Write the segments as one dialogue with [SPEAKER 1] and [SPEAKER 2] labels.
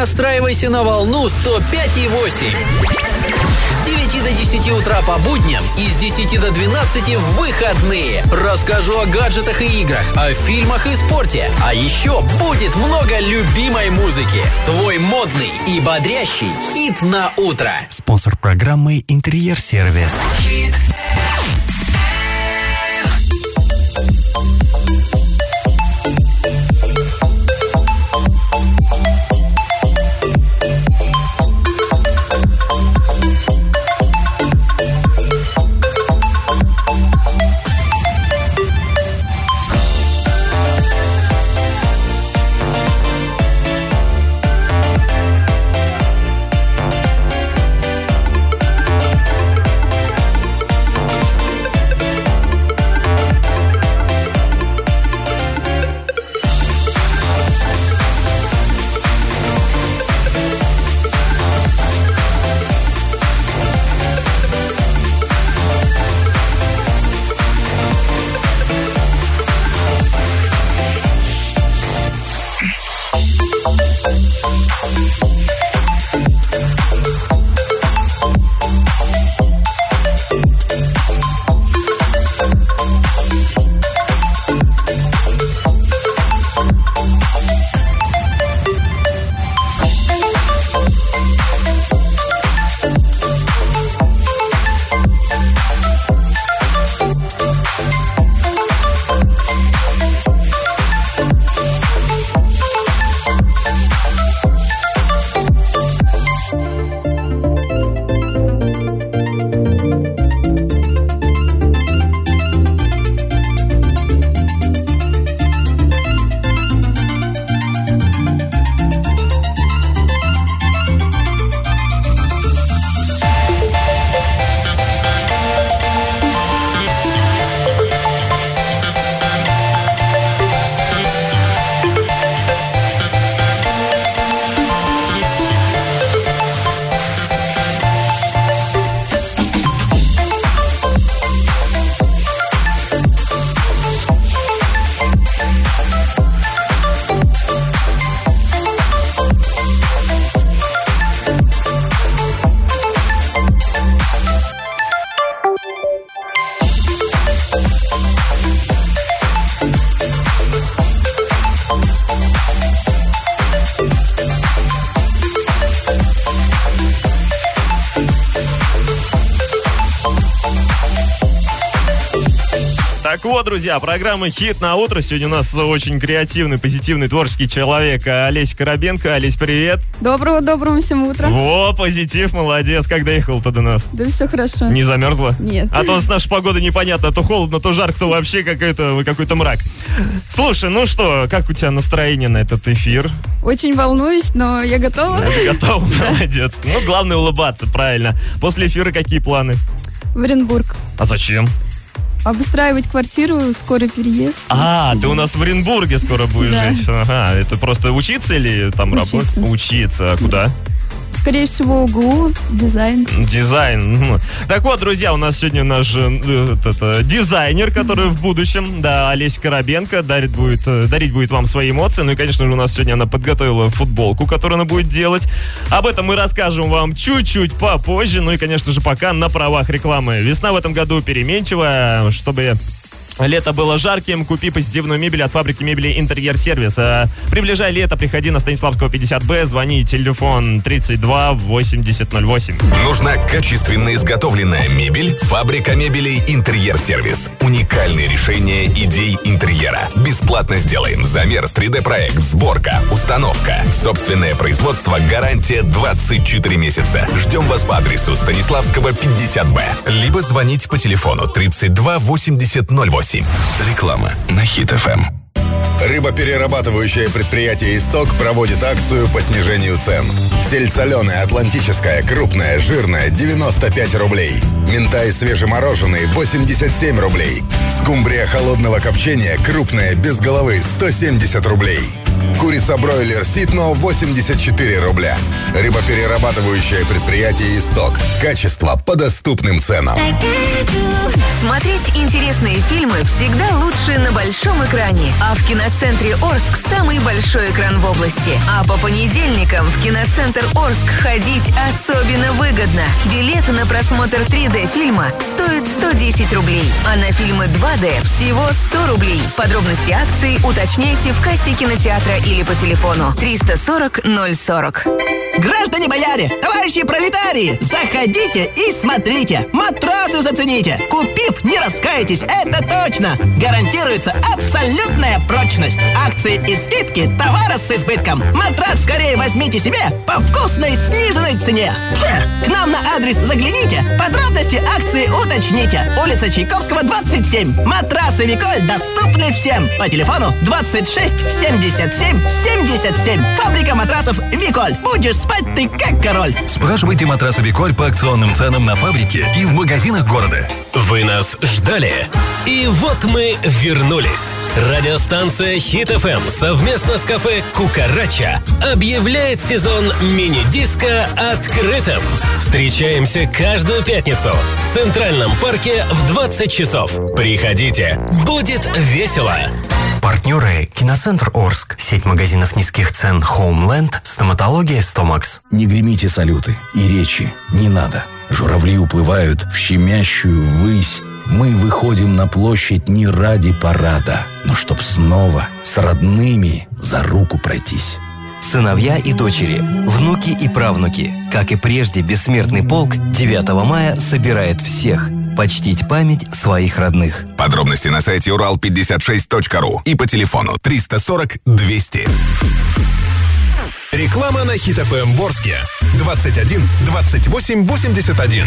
[SPEAKER 1] Настраивайся на волну 105,8. С 9 до 10 утра по будням и с 10 до 12 в выходные. Расскажу о гаджетах и играх, о фильмах и спорте. А еще будет много любимой музыки. Твой модный и бодрящий хит на утро.
[SPEAKER 2] Спонсор программы «Интерьер-сервис».
[SPEAKER 3] Друзья, программа «Хит на утро». Сегодня у нас очень креативный, позитивный, творческий человек Олесь Коробенко. Олесь, привет.
[SPEAKER 4] Доброго-доброго всем утра.
[SPEAKER 3] Во, позитив, молодец. Как доехал-то до нас?
[SPEAKER 4] Да все хорошо.
[SPEAKER 3] Не замерзла?
[SPEAKER 4] Нет.
[SPEAKER 3] А то с нашей погодой непонятно, то холодно, то жарко, то вообще какой-то какой-то мрак. Слушай, ну что, как у тебя настроение на этот эфир?
[SPEAKER 4] Очень волнуюсь, но я готова.
[SPEAKER 3] Ты готов? Молодец. Ну, главное улыбаться, правильно. После эфира какие планы?
[SPEAKER 4] В Оренбург.
[SPEAKER 3] А зачем?
[SPEAKER 4] Обустраивать квартиру, скорый переезд.
[SPEAKER 3] А, ты у нас в Оренбурге скоро будешь жить. Ага, это просто учиться или там работать? Учиться. А куда?
[SPEAKER 4] Скорее всего, УГУ, дизайн.
[SPEAKER 3] Дизайн. Так вот, друзья, у нас сегодня наш э, э, дизайнер, который в будущем, да, Олеся Коробенко, дарит будет, э, дарить будет вам свои эмоции. Ну и, конечно же, у нас сегодня она подготовила футболку, которую она будет делать. Об этом мы расскажем вам чуть-чуть попозже. Ну и, конечно же, пока на правах рекламы. Весна в этом году переменчивая, чтобы Лето было жарким, купи позитивную мебель от фабрики мебели Интерьер Сервис. А, Приближай лето, приходи на Станиславского 50Б, звони, телефон 32 8008.
[SPEAKER 5] Нужна качественно изготовленная мебель? Фабрика мебелей «Интерьер Сервис». Уникальные решения идей интерьера. Бесплатно сделаем замер, 3D-проект, сборка, установка. Собственное производство, гарантия 24 месяца. Ждем вас по адресу Станиславского 50Б. Либо звоните по телефону 32 80 08. Реклама на Хит ФМ.
[SPEAKER 6] Рыбоперерабатывающее предприятие «Исток» проводит акцию по снижению цен. Сельдь соленая, атлантическая, крупная, жирная – 95 рублей. Минтай свежемороженый – 87 рублей. Скумбрия холодного копчения, крупная, без головы – 170 рублей. Курица-бройлер «Ситно» – 84 рубля. Рыбоперерабатывающее предприятие «Исток». Качество по доступным ценам.
[SPEAKER 7] Смотреть интересные фильмы всегда лучше на большом экране. А в кинотеатре киноцентре Орск самый большой экран в области. А по понедельникам в киноцентр Орск ходить особенно выгодно. Билет на просмотр 3D фильма стоит 110 рублей, а на фильмы 2D всего 100 рублей. Подробности акции уточняйте в кассе кинотеатра или по телефону 340 040.
[SPEAKER 8] Граждане бояре, товарищи пролетарии, заходите и смотрите. Матрасы зацените. Купив, не раскаетесь, это точно. Гарантируется абсолютная прочность. Акции и скидки, товара с избытком. Матрас скорее возьмите себе по вкусной сниженной цене. К нам на адрес загляните, подробности акции уточните. Улица Чайковского, 27. Матрасы Виколь доступны всем. По телефону 26 77 77. Фабрика матрасов Виколь. Будешь спать ты как король.
[SPEAKER 9] Спрашивайте матрасы Виколь по акционным ценам на фабрике и в магазинах города.
[SPEAKER 10] Вы нас ждали. И вот мы вернулись. Радиостанция Хит ФМ совместно с кафе Кукарача объявляет сезон мини-диска открытым. Встречаемся каждую пятницу в Центральном парке в 20 часов. Приходите, будет весело.
[SPEAKER 11] Партнеры «Киноцентр Орск», сеть магазинов низких цен «Хоумленд», стоматология «Стомакс».
[SPEAKER 12] Не гремите салюты и речи не надо. Журавли уплывают в щемящую высь. Мы выходим на площадь не ради парада, но чтоб снова с родными за руку пройтись.
[SPEAKER 13] Сыновья и дочери, внуки и правнуки. Как и прежде, бессмертный полк 9 мая собирает всех почтить память своих родных.
[SPEAKER 5] Подробности на сайте урал56.ру и по телефону 340 200.
[SPEAKER 14] Реклама на Хит ФМ Ворске. 21 28 81.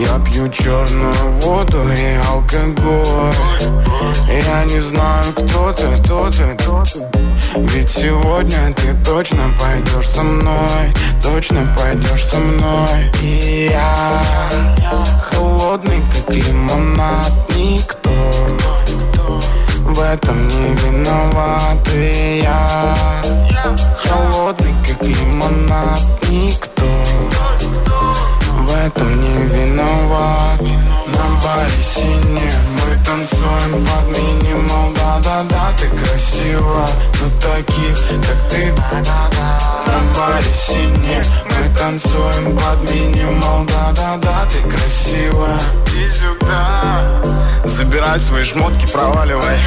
[SPEAKER 15] Я пью черную воду и алкоголь. Я не знаю, кто ты, кто ты, кто ты. Ведь сегодня ты точно пойдешь со мной Точно пойдешь со мной. И я холодный, как лимонад Никто в этом не виноват. И я холодный, как лимонад Никто этом не виноват. На баре сине мы танцуем под минимал Да-да-да, ты красива Но таких, как ты Да-да-да. На баре сине мы танцуем под минимал Да-да-да, ты красивая И сюда. Забирай свои шмотки, проваливай.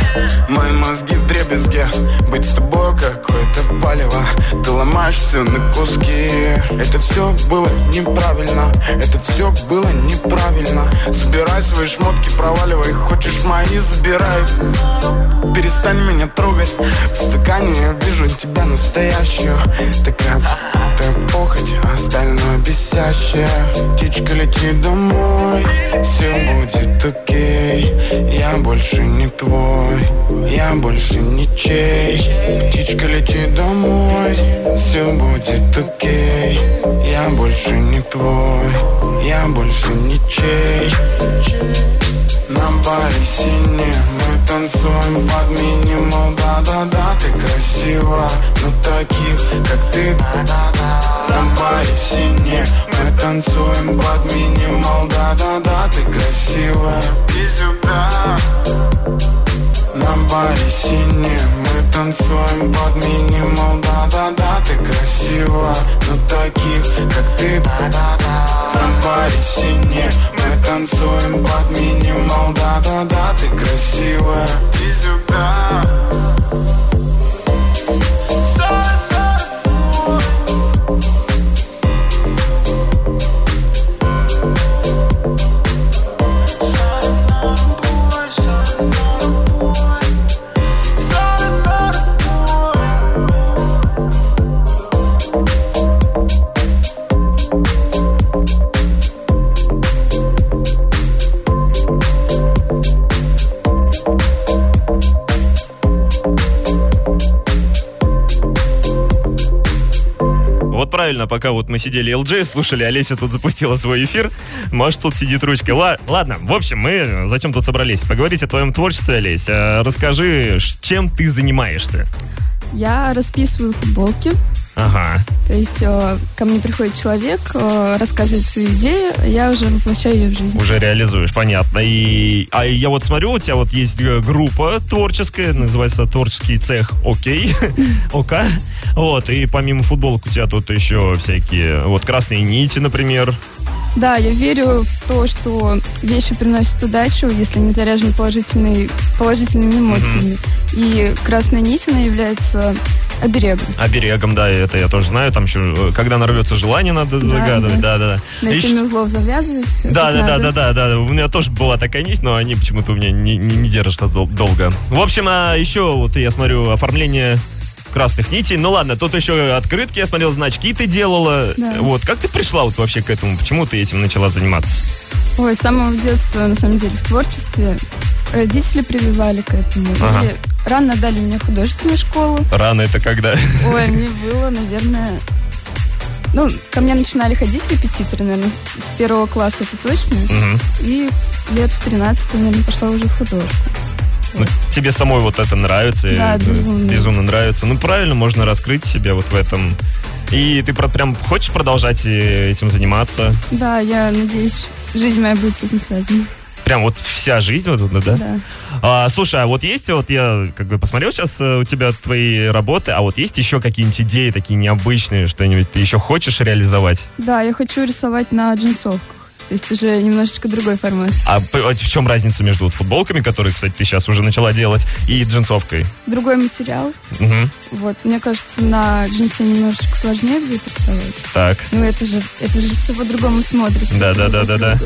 [SPEAKER 15] Мои мозги в дребезге. Быть с тобой какое-то палево. Ты ломаешь все на куски. Это все было неправильно. Это все было неправильно. Забирай свои шмотки, проваливай. Хочешь мои, забирай. Перестань меня трогать. В стакане я вижу тебя настоящую. Такая, такая похоть, а остальное бесящее. Птичка летит домой. Все будет окей. Я больше не твой Я больше ничей Птичка летит домой Все будет окей. Я больше не твой Я больше ничей на баре сине мы танцуем под минимал Да-да-да, ты красива Но таких, как ты. Да-да-да. На баре сине мы танцуем под минимал Да-да-да, ты красива И сюда на баре сине мы танцуем под минимал Да-да-да, ты красива Но таких, как ты Да-да-да. На баре сине мы танцуем под минимал Да-да-да, ты красивая И сюда
[SPEAKER 3] правильно, пока вот мы сидели LJ, слушали, Олеся тут запустила свой эфир. Может, тут сидит ручка. Ла- ладно, в общем, мы зачем тут собрались? Поговорить о твоем творчестве, Олесь. А, Расскажи, чем ты занимаешься?
[SPEAKER 4] Я расписываю футболки.
[SPEAKER 3] Ага.
[SPEAKER 4] То есть э, ко мне приходит человек, э, рассказывает свою идею, а я уже воплощаю ее в жизнь.
[SPEAKER 3] Уже реализуешь, понятно. И, а я вот смотрю, у тебя вот есть э, группа творческая, называется творческий цех Окей, ОК. Вот, и помимо футболок у тебя тут еще всякие, вот красные нити, например.
[SPEAKER 4] Да, я верю в то, что вещи приносят удачу, если они заряжены положительной, положительными эмоциями. И красная нить, она является оберегом.
[SPEAKER 3] Оберегом, да, это я тоже знаю. Там еще, э, когда нарвется желание, надо загадывать. Да, да, да.
[SPEAKER 4] На
[SPEAKER 3] Ещё-
[SPEAKER 4] 7 узлов завязывать.
[SPEAKER 3] Да, да, да, да, да, да. У меня тоже была такая нить, но они почему-то у меня не, не, не держатся дол- долго. В общем, а еще вот я смотрю оформление красных нитей. Ну ладно, тут еще открытки, я смотрел, значки ты делала.
[SPEAKER 4] Да.
[SPEAKER 3] Вот, как ты пришла вот вообще к этому? Почему ты этим начала заниматься?
[SPEAKER 4] Ой, с самого детства, на самом деле, в творчестве родители прививали к этому.
[SPEAKER 3] Ага.
[SPEAKER 4] И рано дали мне художественную школу.
[SPEAKER 3] Рано это когда?
[SPEAKER 4] Ой, мне было, наверное... Ну, ко мне начинали ходить репетиторы, наверное, с первого класса, это точно.
[SPEAKER 3] Мгм.
[SPEAKER 4] И лет в 13, наверное, пошла уже в художку.
[SPEAKER 3] Ну, тебе самой вот это нравится?
[SPEAKER 4] Да,
[SPEAKER 3] э,
[SPEAKER 4] безумно.
[SPEAKER 3] Безумно нравится. Ну, правильно, можно раскрыть себя вот в этом. И ты прям хочешь продолжать э, этим заниматься?
[SPEAKER 4] Да, я надеюсь жизнь моя будет с этим связана.
[SPEAKER 3] Прям вот вся жизнь вот да?
[SPEAKER 4] Да.
[SPEAKER 3] А, слушай, а вот есть, вот я как бы посмотрел сейчас э, у тебя твои работы, а вот есть еще какие-нибудь идеи такие необычные, что-нибудь ты еще хочешь реализовать?
[SPEAKER 4] Да, я хочу рисовать на джинсовках. То есть уже немножечко другой формат.
[SPEAKER 3] А в чем разница между вот футболками, которые, кстати, ты сейчас уже начала делать, и джинсовкой?
[SPEAKER 4] Другой материал.
[SPEAKER 3] Мгм.
[SPEAKER 4] Вот, мне кажется, на джинсе немножечко сложнее будет рисовать.
[SPEAKER 3] Так.
[SPEAKER 4] Ну, это же, это же все по-другому смотрится.
[SPEAKER 3] Да, да, да, да, да.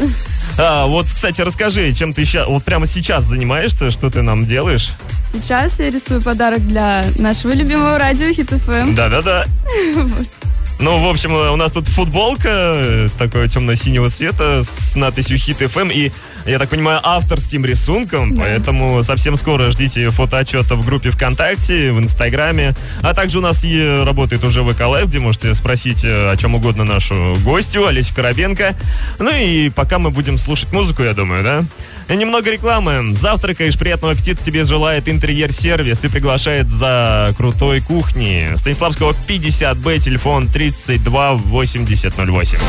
[SPEAKER 3] А, вот, кстати, расскажи, чем ты ща- вот прямо сейчас занимаешься, что ты нам делаешь?
[SPEAKER 4] Сейчас я рисую подарок для нашего любимого радио Хит ФМ.
[SPEAKER 3] Да-да-да. Ну, в общем, у нас тут футболка э, такого темно-синего цвета с надписью Хит FM и, я так понимаю, авторским рисунком, поэтому совсем скоро ждите фотоотчета в группе ВКонтакте, в Инстаграме, а также у нас и работает уже ВК Лайв, где можете спросить э, о чем угодно нашу гостью, Олесю Коробенко. Ну и пока мы будем слушать музыку, я думаю, да? И немного рекламы. Завтракаешь, приятного аппетита тебе желает интерьер-сервис и приглашает за крутой кухни. Станиславского 50Б, телефон 32 8008.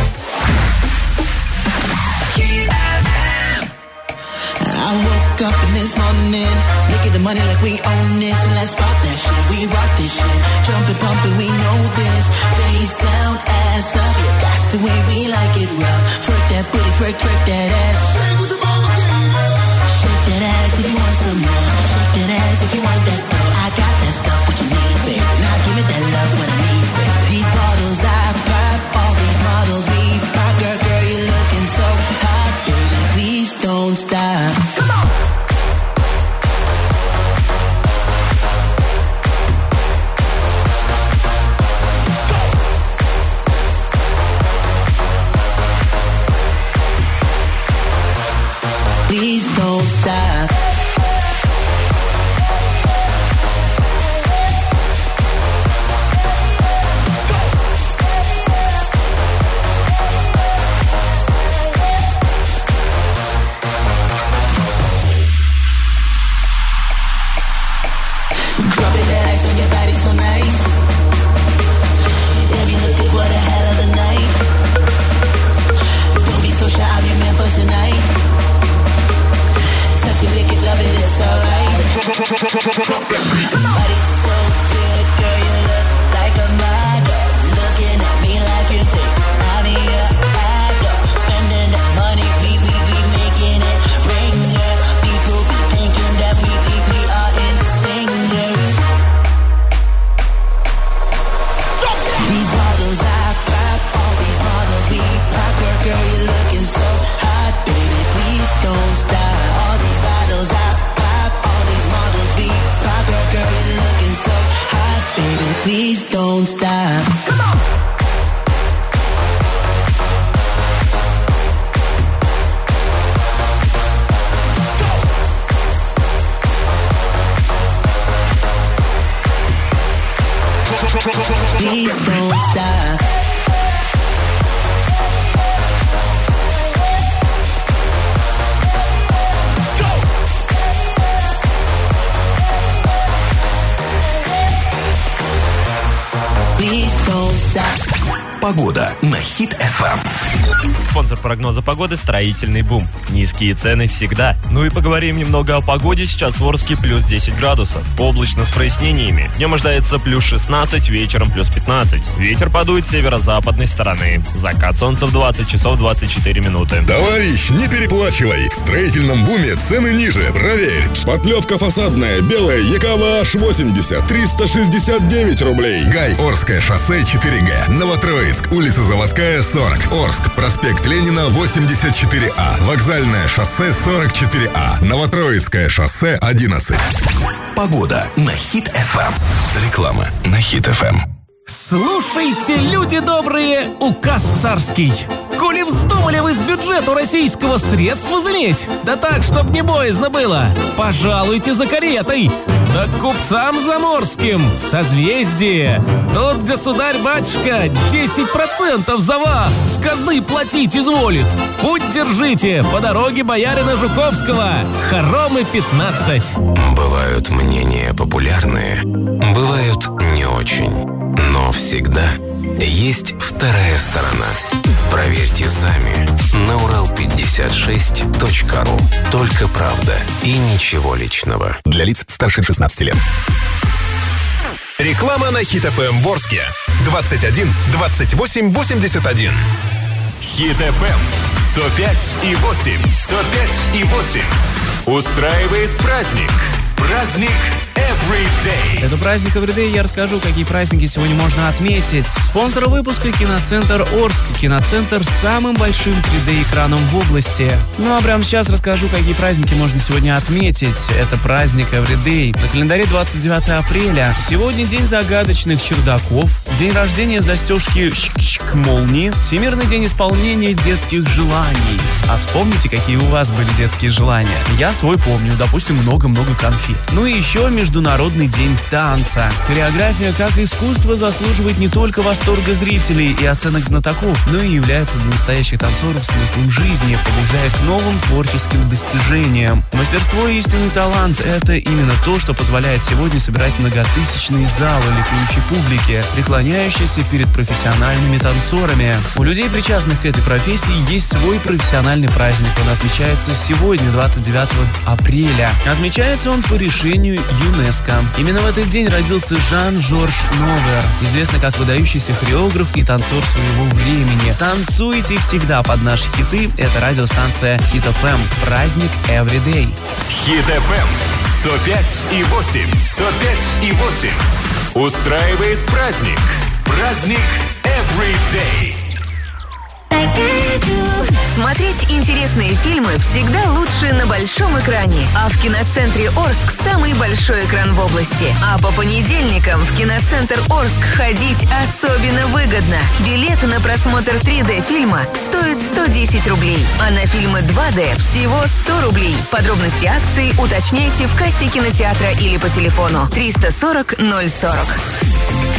[SPEAKER 16] I woke up in this morning, at the money like we own it. So let's pop that shit, we rock this shit. Jumping, pumping, we know this. Face down, ass up, yeah, that's the way we like it rough. Twerk that booty, twerk, twerk that ass. Shake some more. Shake that ass if you want that Please don't stop.
[SPEAKER 17] Погода на Хит FM.
[SPEAKER 3] Спонсор прогноза погоды «Строительный бум». Низкие цены всегда. Ну и поговорим немного о погоде. Сейчас в Орске плюс 10 градусов. Облачно с прояснениями. Днем ожидается плюс 16, вечером плюс 15. Ветер подует с северо-западной стороны. Закат солнца в 20 часов 24 минуты.
[SPEAKER 18] Товарищ, не переплачивай. В строительном буме цены ниже. Проверь. Шпатлевка фасадная, белая, ЕКВ H80, 369 рублей. Гай, Орское шоссе 4Г. Новотроицк, улица Заводская, 40. Орск, проспект Ленина, 84А. Вокзальное шоссе, 44А. Новотроицкое шоссе, 11.
[SPEAKER 17] Погода на Хит FM. Реклама на Хит FM.
[SPEAKER 10] Слушайте, люди добрые, указ царский. Коли вздумали вы с бюджету российского средств возыметь, да так, чтоб не боязно было, пожалуйте за каретой. Да к купцам заморским в созвездие. Тут государь-батюшка 10% за вас с казны платить изволит. Путь держите по дороге боярина Жуковского. Хоромы 15.
[SPEAKER 19] Бывают мнения популярные, бывают не очень. Но всегда Есть вторая сторона. Проверьте сами на урал56.ру. Только правда и ничего личного.
[SPEAKER 5] Для лиц старше 16 лет. Реклама на Хит ФМ Ворске. 21 28 81.
[SPEAKER 20] Хит ФМ 105 и 8. 105 и 8. Устраивает праздник. Праздник.
[SPEAKER 21] Это праздник Everyday. Я расскажу, какие праздники сегодня можно отметить. Спонсор выпуска киноцентр Орск. Киноцентр с самым большим 3D-экраном в области. Ну а прямо сейчас расскажу, какие праздники можно сегодня отметить. Это праздник Everyday. На календаре 29 апреля. Сегодня день загадочных чердаков. День рождения застежки молнии. Всемирный день исполнения детских желаний. А вспомните, какие у вас были детские желания. Я свой помню. Допустим, много-много конфет. Ну и еще Международный день танца. Хореография как искусство заслуживает не только восторга зрителей и оценок знатоков, но и является для настоящих танцоров смыслом жизни, побуждая к новым творческим достижениям. Мастерство и истинный талант – это именно то, что позволяет сегодня собирать многотысячные залы ликующей публики, преклоняющейся перед профессиональными танцорами. У людей, причастных к этой профессии, есть свой профессиональный праздник. Он отмечается сегодня, 29 апреля. Отмечается он по решению ЮНЕСКО. Именно в этот день родился Жан-Жорж Новер, известный как выдающийся хореограф и танцор своего времени. Танцуйте всегда под наши хиты. Это радиостанция Хит ФМ. Праздник Everyday.
[SPEAKER 20] Хит ФМ 105 и 8. 105 и 8. Устраивает праздник. Праздник Everyday.
[SPEAKER 22] Смотреть интересные фильмы всегда лучше на большом экране. А в киноцентре Орск самый большой экран в области. А по понедельникам в киноцентр Орск ходить особенно выгодно. Билеты на просмотр 3D фильма стоят 110 рублей, а на фильмы 2D всего 100 рублей. Подробности акции уточняйте в кассе кинотеатра или по телефону 340 040.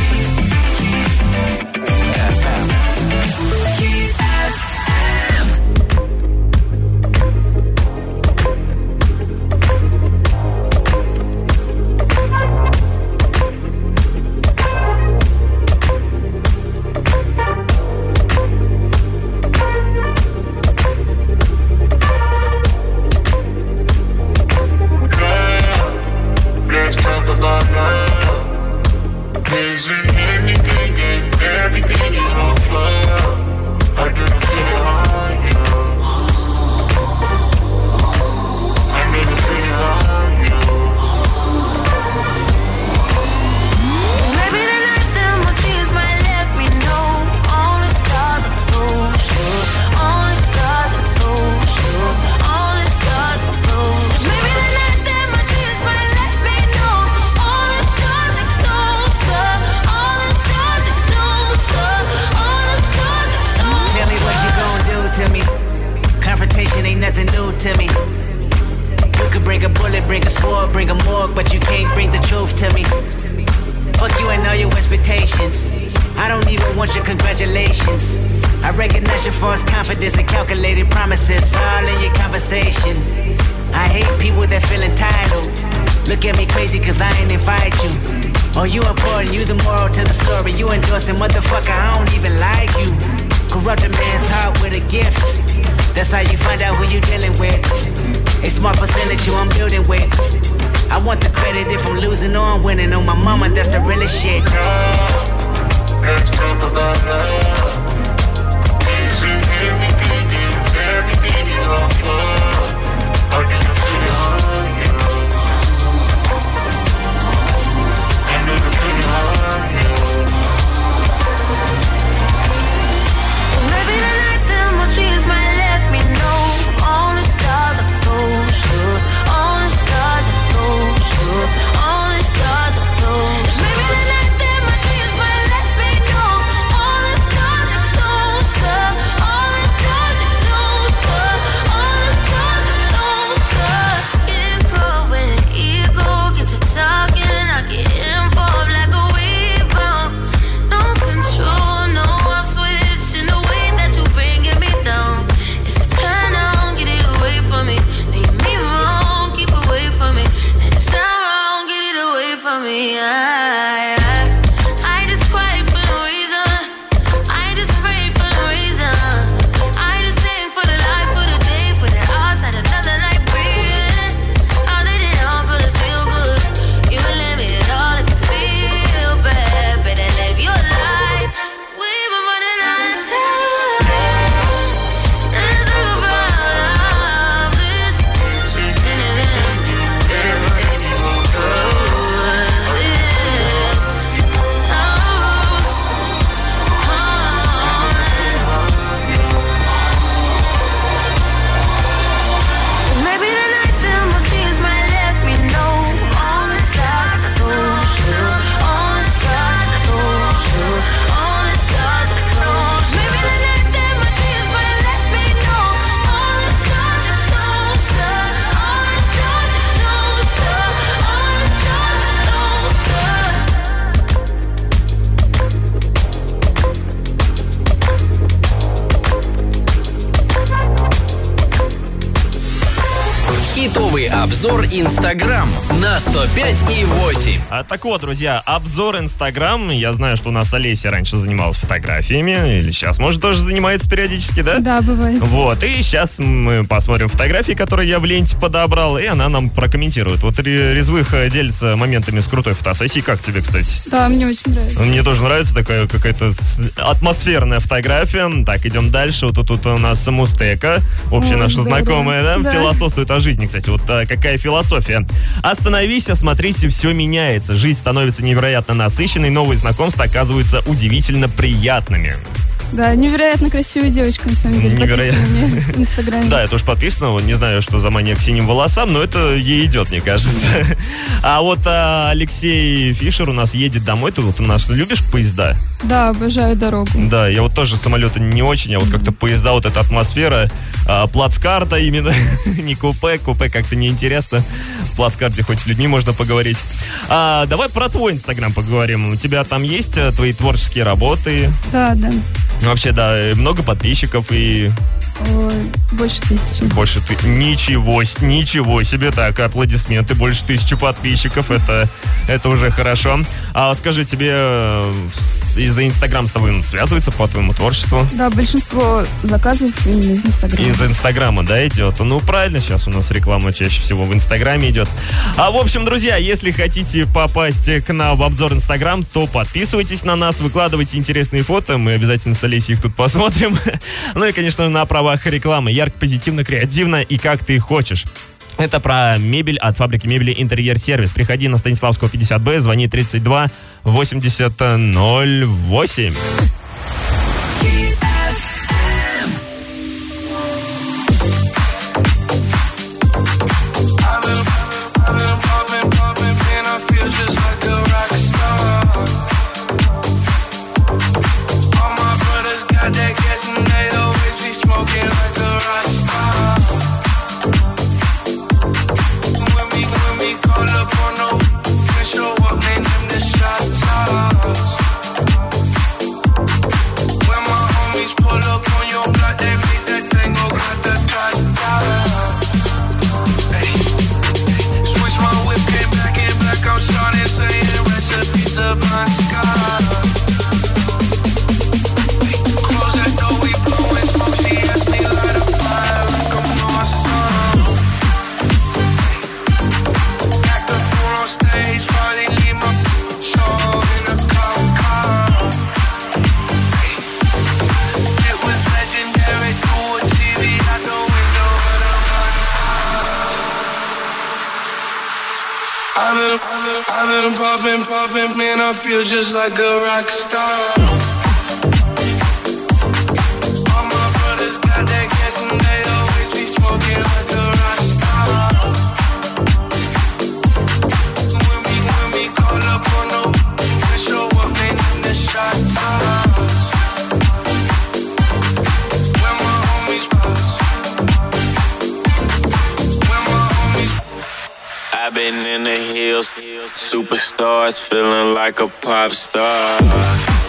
[SPEAKER 23] My
[SPEAKER 24] mama, that's the realest shit.
[SPEAKER 25] Let's talk about love. You?
[SPEAKER 1] Обзор Инстаграм на 105 и 8.
[SPEAKER 3] А, так вот, друзья, обзор Инстаграм. Я знаю, что у нас Олеся раньше занималась фотографиями, или сейчас, может, тоже занимается периодически, да?
[SPEAKER 4] Да, бывает.
[SPEAKER 3] Вот, и сейчас мы посмотрим фотографии, которые я в ленте подобрал, и она нам прокомментирует. Вот Ре- Резвых э, делится моментами с крутой фотосессией. Как тебе, кстати?
[SPEAKER 4] Да, мне очень нравится.
[SPEAKER 3] Мне тоже нравится такая какая-то атмосферная фотография. Так, идем дальше. Вот тут, тут у нас Мустека, общая
[SPEAKER 4] Ой,
[SPEAKER 3] наша
[SPEAKER 4] здорово.
[SPEAKER 3] знакомая, да?
[SPEAKER 4] Да.
[SPEAKER 3] Философствует о жизни, кстати. Вот а, какая философия. Остановись, осмотрись, и все меняется. Жизнь становится невероятно насыщенной, новые знакомства оказываются удивительно приятными.
[SPEAKER 4] Да, невероятно красивая девочка, на самом деле.
[SPEAKER 3] Невероятно.
[SPEAKER 4] подписана мне в Инстаграме.
[SPEAKER 3] Да, я тоже подписано, вот не знаю, что за мания к синим волосам, но это ей идет, мне кажется. А вот а, Алексей Фишер у нас едет домой. Ты вот у нас любишь поезда?
[SPEAKER 4] Да, обожаю дорогу.
[SPEAKER 3] Да, я вот тоже самолеты не очень, а вот как-то поезда, вот эта атмосфера, а, плацкарта именно, не купе, купе как-то неинтересно. В плацкарте хоть с людьми можно поговорить. А, давай про твой инстаграм поговорим. У тебя там есть э, твои творческие работы?
[SPEAKER 4] Да, да.
[SPEAKER 3] Вообще, да, э, много подписчиков и
[SPEAKER 4] Ой, больше тысячи.
[SPEAKER 3] больше ты... Ничего, ничего себе. Так, аплодисменты. Больше тысячи подписчиков. Это, это уже хорошо. А скажи, тебе э, из-за Инстаграм с тобой связывается по твоему творчеству?
[SPEAKER 4] Да, большинство заказов именно из Инстаграма.
[SPEAKER 3] Из Инстаграма, да, идет? Ну, правильно, сейчас у нас реклама чаще всего в Инстаграме идет. А, в общем, друзья, если хотите попасть к нам в обзор Инстаграм, то подписывайтесь на нас, выкладывайте интересные фото, мы обязательно с Олесей их тут посмотрим. Ну и, конечно, на правах рекламы. Ярко, позитивно, креативно и как ты хочешь. Это про мебель от фабрики мебели Интерьер Сервис. Приходи на Станиславского 50Б, звони 32 80 08.
[SPEAKER 26] I feel just like a rock star. All my brothers got that and they always be smoking like a rock star. When we, when we call up they show up, toss. When my homies pass, when my homies
[SPEAKER 27] I've been in the hills, superstars, feeling like a pop star.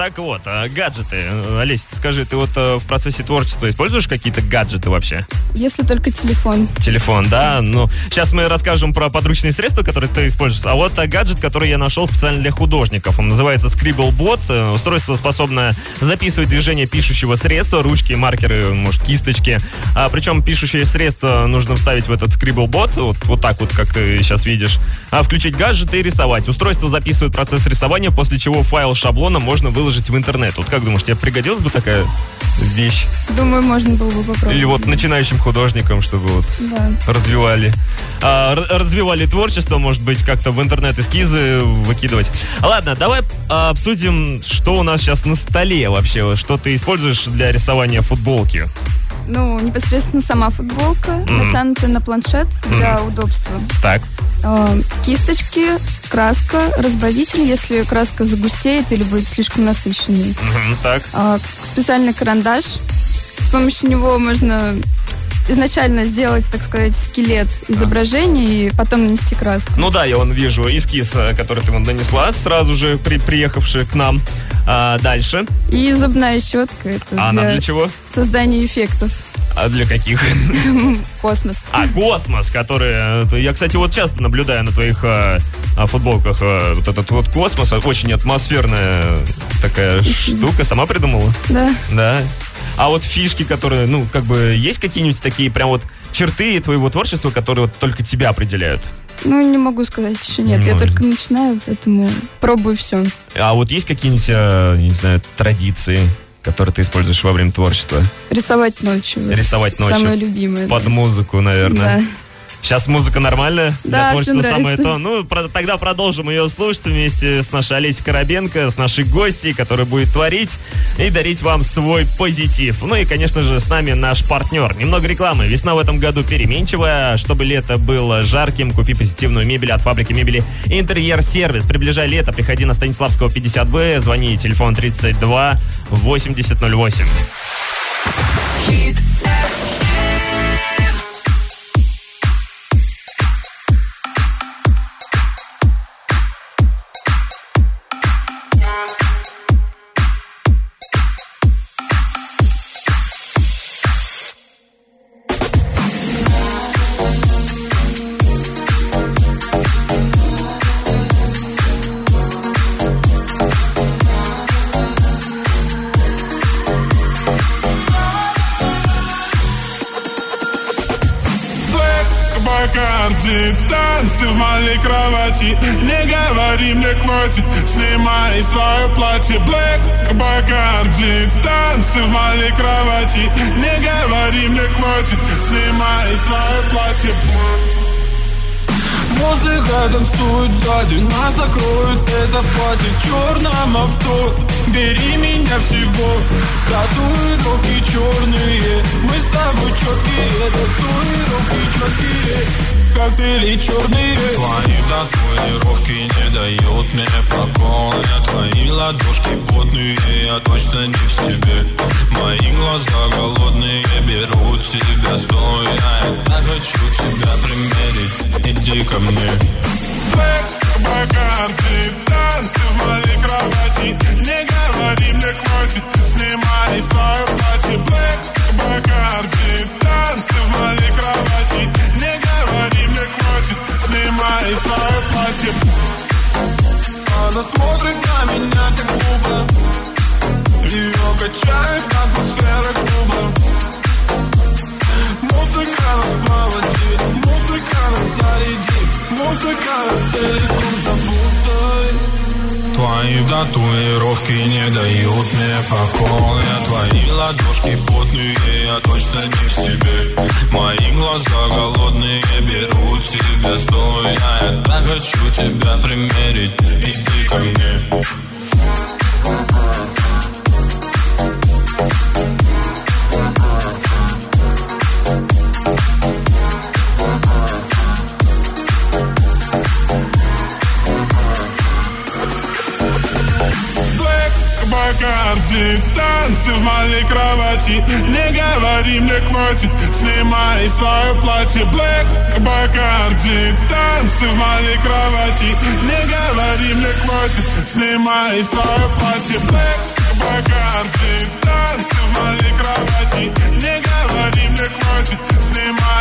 [SPEAKER 3] Так вот, а, гаджеты. Олесь, ты скажи, ты вот э, в процессе творчества используешь какие-то гаджеты вообще?
[SPEAKER 4] Если только телефон.
[SPEAKER 3] Телефон, да? Ну, сейчас мы расскажем про подручные средства, которые ты используешь. А вот а, гаджет, который я нашел специально для художников. Он называется Scribblebot. Э, Устройство способное записывать движение пишущего средства, ручки, маркеры, может, кисточки. А, причем пишущее средство нужно вставить в этот Scribblebot, вот, вот так вот, как ты сейчас видишь. А включить гаджет и рисовать. Устройство записывает процесс рисования, после чего файл шаблона можно выложить в интернет. Вот как думаешь, тебе пригодилась бы такая вещь?
[SPEAKER 4] Думаю, можно было бы попробовать.
[SPEAKER 3] Или вот начинающим художникам, чтобы вот
[SPEAKER 4] Да.
[SPEAKER 3] развивали. А, развивали творчество, может быть, как-то в интернет эскизы выкидывать. Ладно, давай а, обсудим, что у нас сейчас на столе вообще. Что ты используешь для рисования футболки?
[SPEAKER 4] Ну, непосредственно сама футболка,
[SPEAKER 3] Мгм.
[SPEAKER 4] натянутая на планшет для удобства.
[SPEAKER 3] Так.
[SPEAKER 4] Э, Кисточки, краска, разбавитель, если краска загустеет или будет слишком насыщенной.
[SPEAKER 3] Мгм, так.
[SPEAKER 4] А, Специальный карандаш. С помощью него можно изначально сделать, так сказать, скелет изображений и потом нанести краску.
[SPEAKER 3] Ну да, я вон вижу эскиз, э, который ты вон нанесла, сразу же при, приехавший к нам. А, дальше.
[SPEAKER 4] И зубная щетка это
[SPEAKER 3] А она для чего?
[SPEAKER 4] создания эффектов.
[SPEAKER 3] А для каких?
[SPEAKER 4] Космос.
[SPEAKER 3] А, космос, который... э, Я, кстати, вот часто наблюдаю на твоих э, э, футболках э, вот этот вот космос. Очень атмосферная такая штука. Сама придумала?
[SPEAKER 4] Да.
[SPEAKER 3] Да. А вот фишки, которые, ну, как бы, есть какие-нибудь такие прям вот черты твоего творчества, которые вот только тебя определяют?
[SPEAKER 4] Ну, не могу сказать еще нет.
[SPEAKER 3] Не
[SPEAKER 4] Я только начинаю, поэтому пробую все.
[SPEAKER 3] А вот есть какие-нибудь, э, не знаю, традиции, которые ты используешь во время творчества?
[SPEAKER 4] Рисовать ночью.
[SPEAKER 3] Рисовать ночью.
[SPEAKER 4] Самое любимое.
[SPEAKER 3] Под музыку, наверное.
[SPEAKER 4] Да.
[SPEAKER 3] Сейчас музыка нормальная?
[SPEAKER 4] Да,
[SPEAKER 3] Для творчества самое то. Ну, про- тогда продолжим ее слушать вместе с нашей Олесей Коробенко, с нашей гостьей, которая будет творить и дарить вам свой позитив. Ну и, конечно же, с нами наш партнер. Немного рекламы. Весна в этом году переменчивая. Чтобы лето было жарким, купи позитивную мебель от фабрики мебели Интерьер-сервис. Приближай лето, приходи на Станиславского 50В, звони, телефон 32 8008.
[SPEAKER 26] Black свое платье Музыка танцует сзади, нас закроет это платье в черном авто. Бери меня всего, татуировки черные. Мы с тобой четкие, татуировки четкие Коктейли черные.
[SPEAKER 28] Твои татуировки не дают мне покоя. Твои ладошки потные, я точно не в себе. Мои глаза голодные берут себя стоя. Я так хочу тебя примерить, иди ко мне
[SPEAKER 26] Black Бакарди, танцы в моей кровати Не говори мне хватит, снимай свое платье Black Бакарди, танцы в моей кровати Не говори мне хватит, снимай свое платье Она смотрит на меня так глупо Ее качает атмосфера клуба Музыка нас проводит, музыка нас зарядит Музыка нас целиком запутает
[SPEAKER 28] Твои татуировки не дают мне покоя. Твои ладошки потные, я точно не в себе. Мои глаза голодные берут себя стоя Я так хочу тебя примерить, иди ко мне
[SPEAKER 26] Бакарди, танцы в моей кровати. Не говори мне хватит, снимай свое платье. Black Бакарди, танцы в моей кровати. Не говори мне хватит, снимай свое платье. Black Бакарди, танцы в моей кровати. Не говори мне хватит, снимай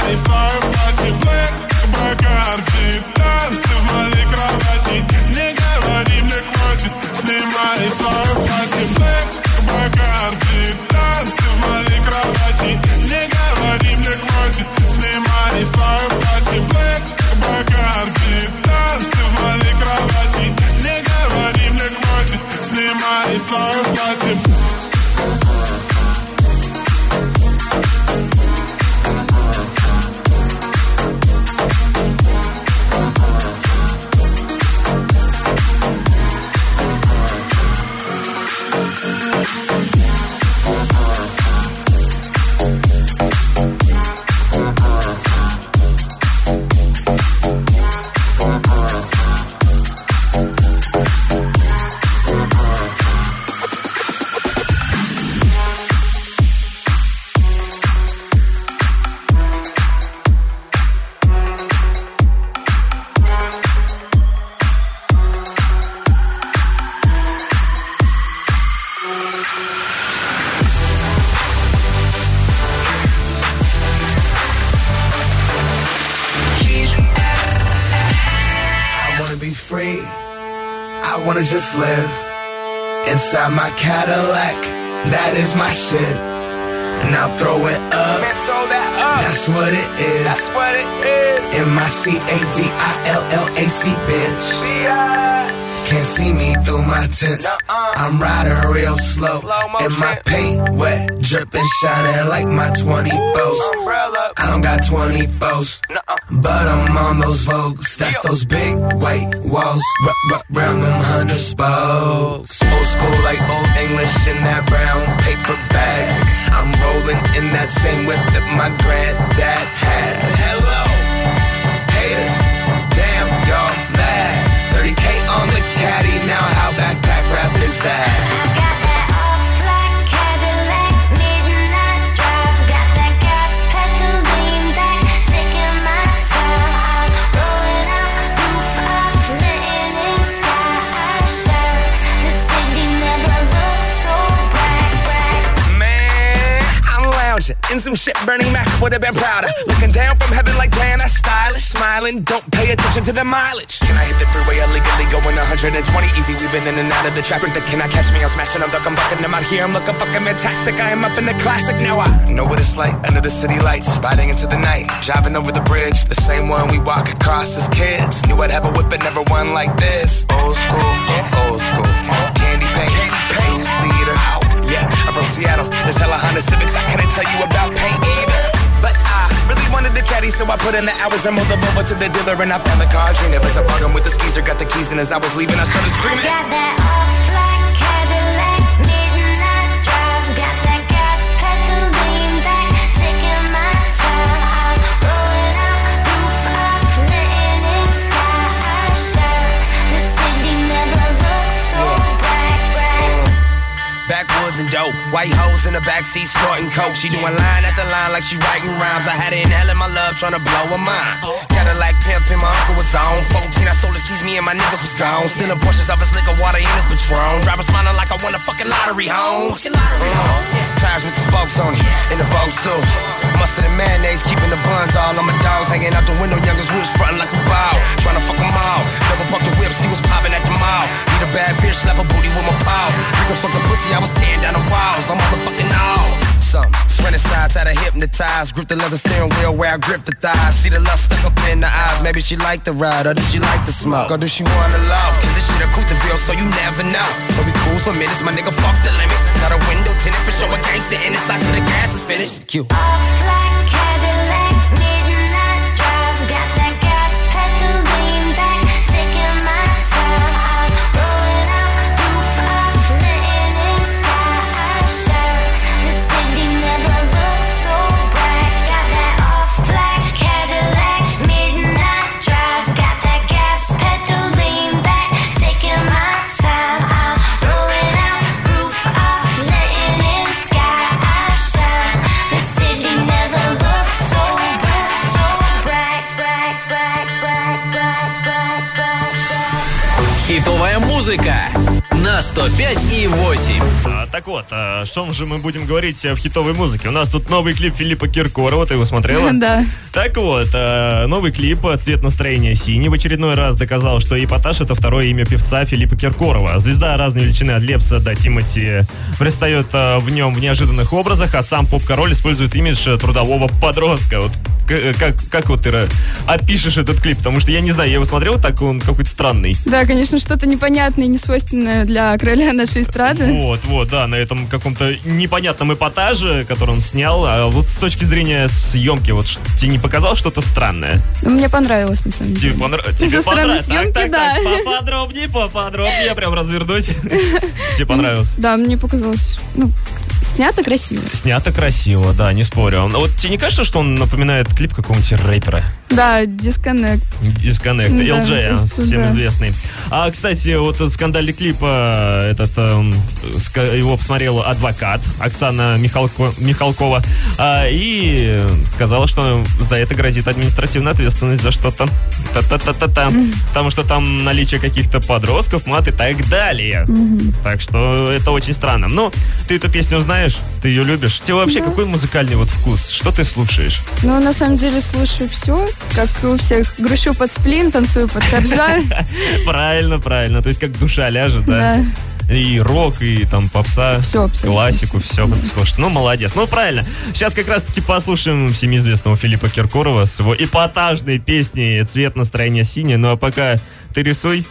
[SPEAKER 14] my paint wet, dripping, shining like my 20 bows. I don't got 20 bows. But I'm on those Vogues. That's those big white walls. R- r- round them hundred spokes. Old school like old English in that brown paper bag. I'm rolling in that same whip that my granddad had. Hello, haters. Damn, y'all mad. 30k on the caddy. Now how backpack rap is that?
[SPEAKER 29] In some shit Burning Mac would have been prouder. Looking down from heaven like, that's stylish. Smiling, don't pay attention to the mileage. Can I hit the freeway illegally going 120 easy? Weaving in and out of the traffic. That cannot catch me. I'm smashing, I'm ducking, bucking. I'm out here. I'm looking fucking fantastic. I am up in the classic. Now I know what it's like under the city lights. Riding into the night, driving over the bridge. The same one we walk across as kids. Knew I'd have a whip, but never one like this. Old school, old school. Candy paint, I'm from Seattle. There's hella Honda Civics. I couldn't tell you about paint either. But I really wanted the caddy, so I put in the hours and moved the over to the dealer, and I found the car. Dream it was a bargain with the skeezer. Got the keys, and as I was leaving, I started screaming.
[SPEAKER 22] Got that
[SPEAKER 29] and dope, white hoes in the backseat snorting coke. She doing line after line like she writing rhymes. I had it in hell in my love, trying to blow her mind. Cadillac pimpin', my uncle was on. 14, I stole his keys, me and my niggas was gone. Stealing Porsches off his liquor, water in his Patron. Driver smiling like I won a fucking lottery, homes. Mm. Tires with the spokes on it, in the Vogue too. Mustard and mayonnaise, keeping the buns all on my dogs. Hanging out the window, youngest was frontin' like we bow. Trying to fuck them all. Double park the whip, see what's poppin' at the mall. Need a bad bitch, slap a booty with my paws. Niggas fucking pussy, I was sweating sides had her hypnotized. Grip the leather steering wheel where I grip the thighs. See the lust stuck up in the eyes. Maybe she liked the ride or did she like the smoke? Or do she want to love? Cause this shit a Couteville, so you never know. So we cruise for minutes, my nigga fuck the limit. Got a window tinted for showing gangster in it. Like till the gas is finished. Cute.
[SPEAKER 1] На 105 и 8.
[SPEAKER 3] А, так вот, а, что же мы будем говорить э, в хитовой музыке? У нас тут новый клип Филиппа Киркорова, ты его смотрела?
[SPEAKER 4] Да.
[SPEAKER 3] Так вот, а, новый клип «Цвет настроения синий» в очередной раз доказал, что эпатаж — это второе имя певца Филиппа Киркорова. Звезда разной величины от Лепса до Тимати предстает а, в нем в неожиданных образах, а сам поп-король использует имидж э, трудового подростка. Вот как, как вот ты Ра, опишешь этот клип? Потому что я не знаю, я его смотрел, так он какой-то странный.
[SPEAKER 4] Да, конечно, что-то непонятное и несвойственное для короля нашей эстрады.
[SPEAKER 3] Вот, вот, да, на этом каком-то непонятном эпатаже, который он снял. А вот с точки зрения съемки, вот тебе не показалось что-то странное?
[SPEAKER 4] Но мне понравилось, на самом деле.
[SPEAKER 3] Тебе, понра- тебе понравилось?
[SPEAKER 4] съемки,
[SPEAKER 3] так, так,
[SPEAKER 4] да.
[SPEAKER 3] так, поподробнее, поподробнее, я прям развернусь. Тебе понравилось?
[SPEAKER 4] Да, мне показалось, ну, снято красиво.
[SPEAKER 3] Снято красиво, да, не спорю. А Вот тебе не кажется, что он напоминает клип какого-нибудь рэпера?
[SPEAKER 4] Да, дисконнект.
[SPEAKER 3] Disconnect,
[SPEAKER 4] Да,
[SPEAKER 3] LJ,
[SPEAKER 4] кажется,
[SPEAKER 3] всем
[SPEAKER 4] да.
[SPEAKER 3] известный. А, кстати, вот скандальный клип, а, этот, эм, его посмотрела адвокат Оксана Михалко- Михалкова, а, и сказала, что за это грозит административная ответственность за что-то. Та-та-та-та-та. Потому что там наличие каких-то подростков, мат и так далее. Так что это очень странно. Ну, ты эту песню знаешь, ты ее любишь. Тебе вообще какой музыкальный вот вкус? Что ты слушаешь?
[SPEAKER 4] Ну, на самом деле, слушаю все, как у всех. Грущу под сплин, танцую под коржа.
[SPEAKER 3] Правильно, правильно. То есть как душа ляжет, да? И рок, и там попса, классику, все. Слушай, ну молодец. Ну правильно. Сейчас как раз таки послушаем всемизвестного Филиппа Киркорова с его эпатажной песней «Цвет настроения синий». Ну а пока ты рисуй.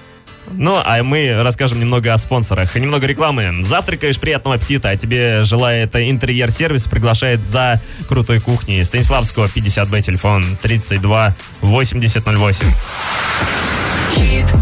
[SPEAKER 3] Ну, а мы расскажем немного о спонсорах. И немного рекламы. Завтракаешь, приятного аппетита. А тебе желает интерьер-сервис, приглашает за крутой кухней. Станиславского, 50Б, телефон 32 8008.
[SPEAKER 15] Цвет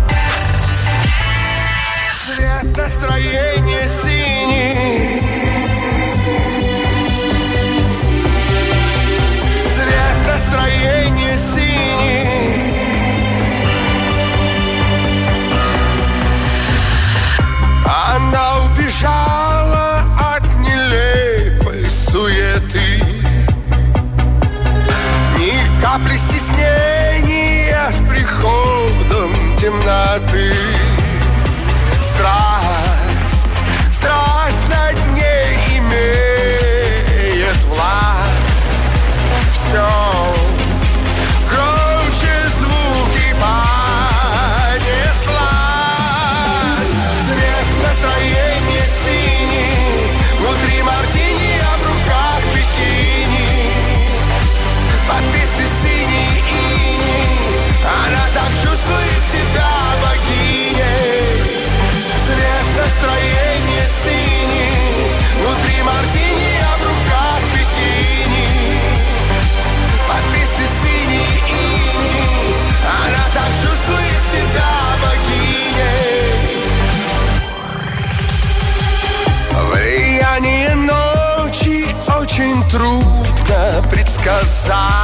[SPEAKER 5] Cause I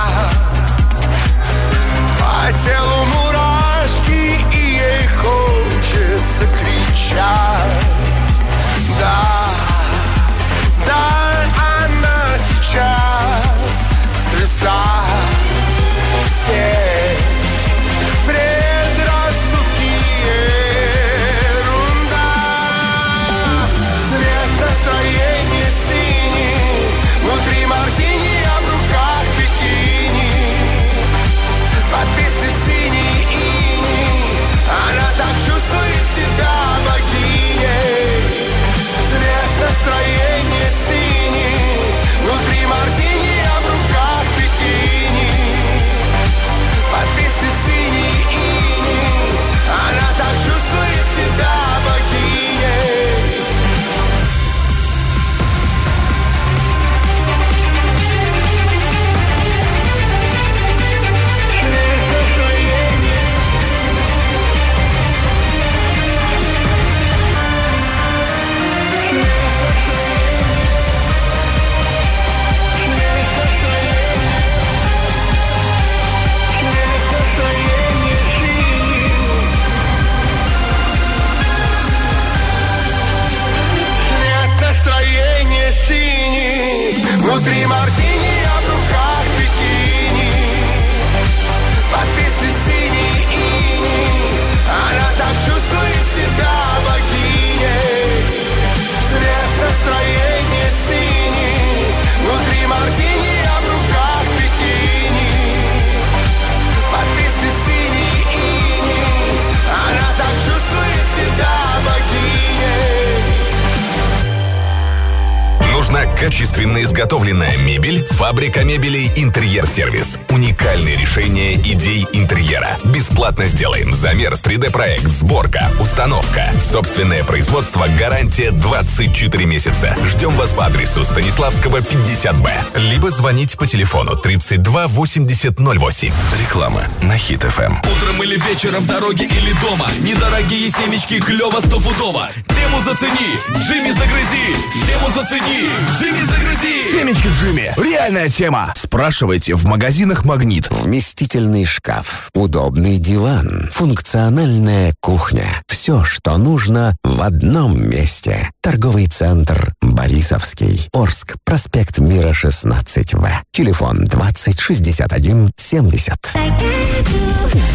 [SPEAKER 5] «Интерьер-сервис». Уникальные решения идей интерьера. Бесплатно сделаем замер, 3D-проект, сборка, установка. Собственное производство, гарантия 24 месяца. Ждем вас по адресу Станиславского, 50Б. Либо звонить по телефону 32 80 08. Реклама на Хит ФМ.
[SPEAKER 20] Утром или вечером, в дороге или дома Недорогие семечки, клево стопудово Тему зацени, Джимми загрызи Тему зацени, Джимми загрызи
[SPEAKER 30] Семечки Джимми. Реальная тема. Спрашивайте в магазинах «Магнит».
[SPEAKER 31] Вместительный шкаф, удобный диван, функциональная кухня. Все, что нужно в одном месте. Торговый центр «Борисовский». Орск, проспект Мира, 16В. Телефон 20 61 70.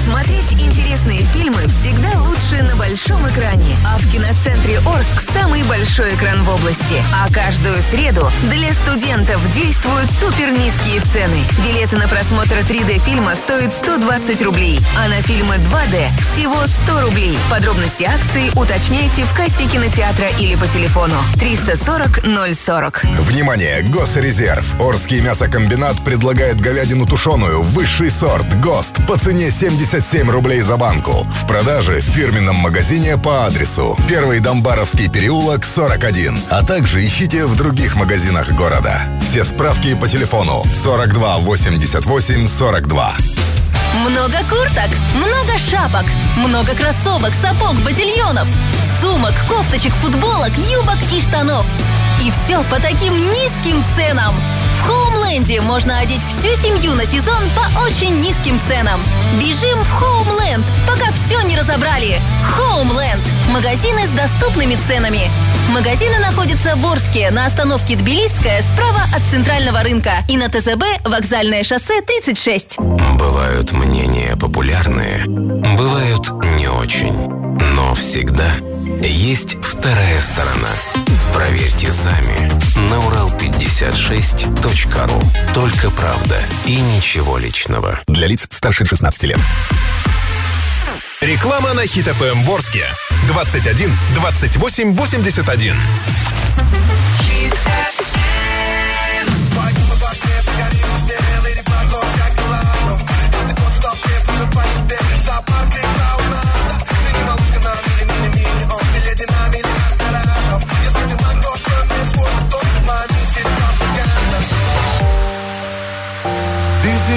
[SPEAKER 7] Смотреть интересные фильмы всегда лучше на большом экране. А в киноцентре Орск самый большой экран в области. А каждую среду для студентов действуют супер низкие цены. Билеты на просмотр 3D фильма стоят 120 рублей, а на фильмы 2D всего 100 рублей. Подробности акции уточняйте в кассе кинотеатра или по телефону 340 040.
[SPEAKER 6] Внимание! Госрезерв. Орский мясокомбинат предлагает говядину тушеную, высший сорт, ГОСТ, по цене 77 рублей за банку. В продаже в фирменном магазине по адресу Первый Домбаровский переулок, 41. А также ищите в других магазинах города. Все справки по телефону 42 88 42.
[SPEAKER 14] Много курток, много шапок, много кроссовок, сапог, ботильонов, сумок, кофточек, футболок, юбок и штанов. И все по таким низким ценам. В Хоумленде можно одеть всю семью на сезон по очень низким ценам. Бежим в Хоумленд, пока все не разобрали. Хоумленд. Магазины с доступными ценами. Магазины находятся в Орске на остановке Тбилисская справа от центрального рынка и на ТЗБ вокзальное шоссе 36.
[SPEAKER 19] Бывают мнения популярные, бывают не очень. Но всегда есть вторая сторона. Проверьте сами на урал56.ру. Только правда и ничего личного.
[SPEAKER 6] Для лиц старше 16 лет.
[SPEAKER 5] Реклама на Хит ФМ Ворске. 21 28 81.
[SPEAKER 29] This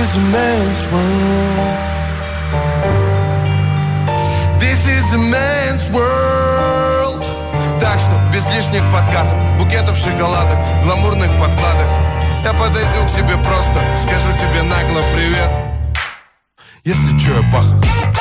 [SPEAKER 29] is a man's world. This is a man's world. Так что без лишних подкатов, букетов шоколадок, гламурных подкладок. Я подойду к тебе просто, скажу тебе нагло привет. Если чё, я паха.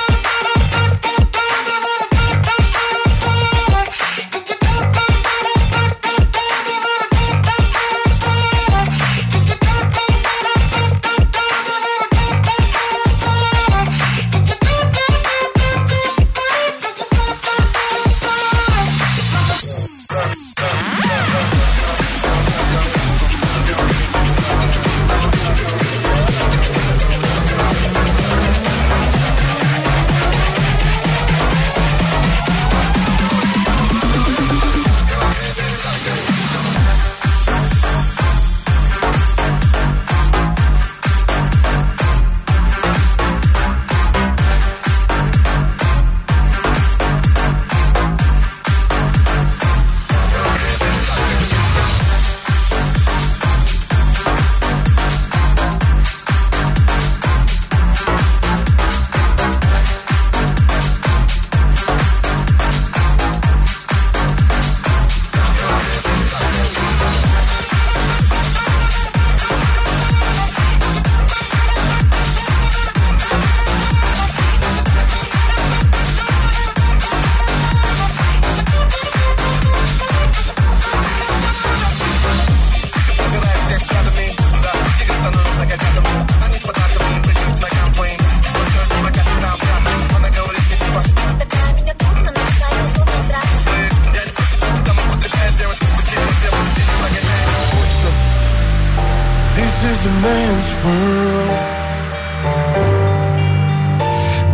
[SPEAKER 29] World.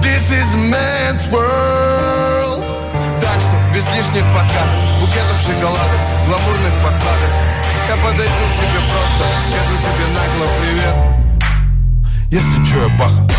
[SPEAKER 29] This is man's world. Так что без лишних подкатов, букетов шоколадок, гламурных подкладок. Я подойду к тебе просто, скажу тебе нагло привет. Если чё, я паха.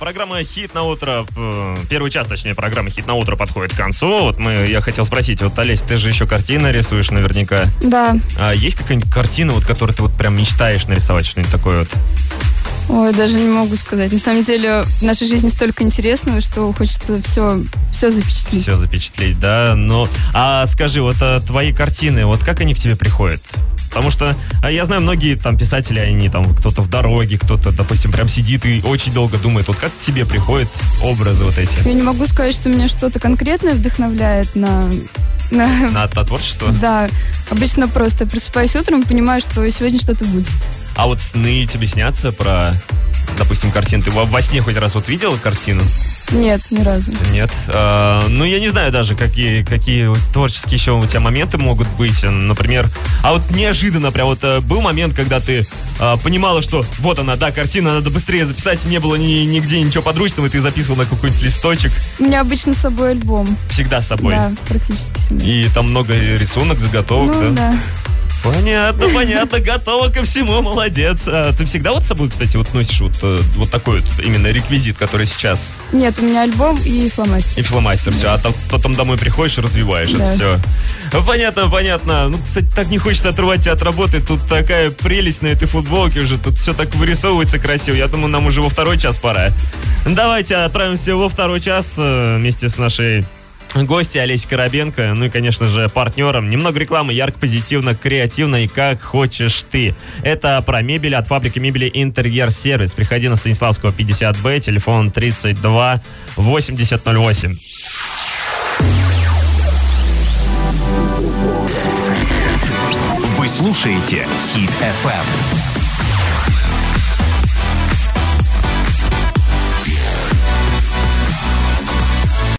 [SPEAKER 3] Программа «Хит на утро», э, первый час, точнее, программы «Хит на утро» подходит к концу. Вот мы, я хотел спросить, вот, Олесь, ты же еще картины рисуешь наверняка.
[SPEAKER 4] Да.
[SPEAKER 3] А есть какая-нибудь картина, вот, которую ты вот прям мечтаешь нарисовать, что-нибудь такое вот?
[SPEAKER 4] Ой, даже не могу сказать. На самом деле, в нашей жизни столько интересного, что хочется все, все запечатлеть.
[SPEAKER 3] Все запечатлеть, да. Ну, а скажи, вот а, твои картины, вот как они к тебе приходят? Потому что а, я знаю, многие там писатели, они там, кто-то в дороге, кто-то, допустим, прям сидит и очень долго думает, вот как к тебе приходят образы вот эти?
[SPEAKER 4] Я не могу сказать, что меня что-то конкретное вдохновляет на... на...
[SPEAKER 3] На, на творчество?
[SPEAKER 4] Да, обычно просто просыпаюсь утром и понимаю, что сегодня что-то будет.
[SPEAKER 3] А вот сны тебе снятся про, допустим, картины? Ты во, во сне хоть раз вот видела картину?
[SPEAKER 4] Нет, ни разу.
[SPEAKER 3] Нет. А, ну, я не знаю даже, какие, какие творческие еще у тебя моменты могут быть. Например, а вот неожиданно прям вот э, был момент, когда ты а, понимала, что вот она, да, картина, надо быстрее записать, не было ни, нигде ничего подручного, и ты записывал на какой-нибудь листочек.
[SPEAKER 4] У меня обычно с собой альбом.
[SPEAKER 3] Всегда с собой.
[SPEAKER 4] Да, практически всегда.
[SPEAKER 3] И там много рисунок, заготовок,
[SPEAKER 4] ну,
[SPEAKER 3] да?
[SPEAKER 4] да.
[SPEAKER 3] Понятно, понятно, готова ко всему, молодец. А ты всегда вот с собой, кстати, вот носишь вот, э, вот такой вот именно реквизит, который сейчас?
[SPEAKER 4] Нет, у меня альбом и фломастер.
[SPEAKER 3] И фломастер, все, а там, потом домой приходишь и развиваешь
[SPEAKER 4] Да.
[SPEAKER 3] это все. Понятно, понятно. Ну, кстати, так не хочется отрывать тебя от работы. Тут такая прелесть на этой футболке уже. Тут все так вырисовывается красиво. Я думаю, нам уже во второй час пора. Давайте отправимся во второй час э, вместе с нашей гости Олеся Коробенко, ну и, конечно же, партнером. Немного рекламы, ярко, позитивно, креативно и как хочешь ты. Это про мебель от фабрики мебели Интерьер Сервис. Приходи на Станиславского 50Б, телефон 32 8008.
[SPEAKER 32] Вы слушаете Хит FM.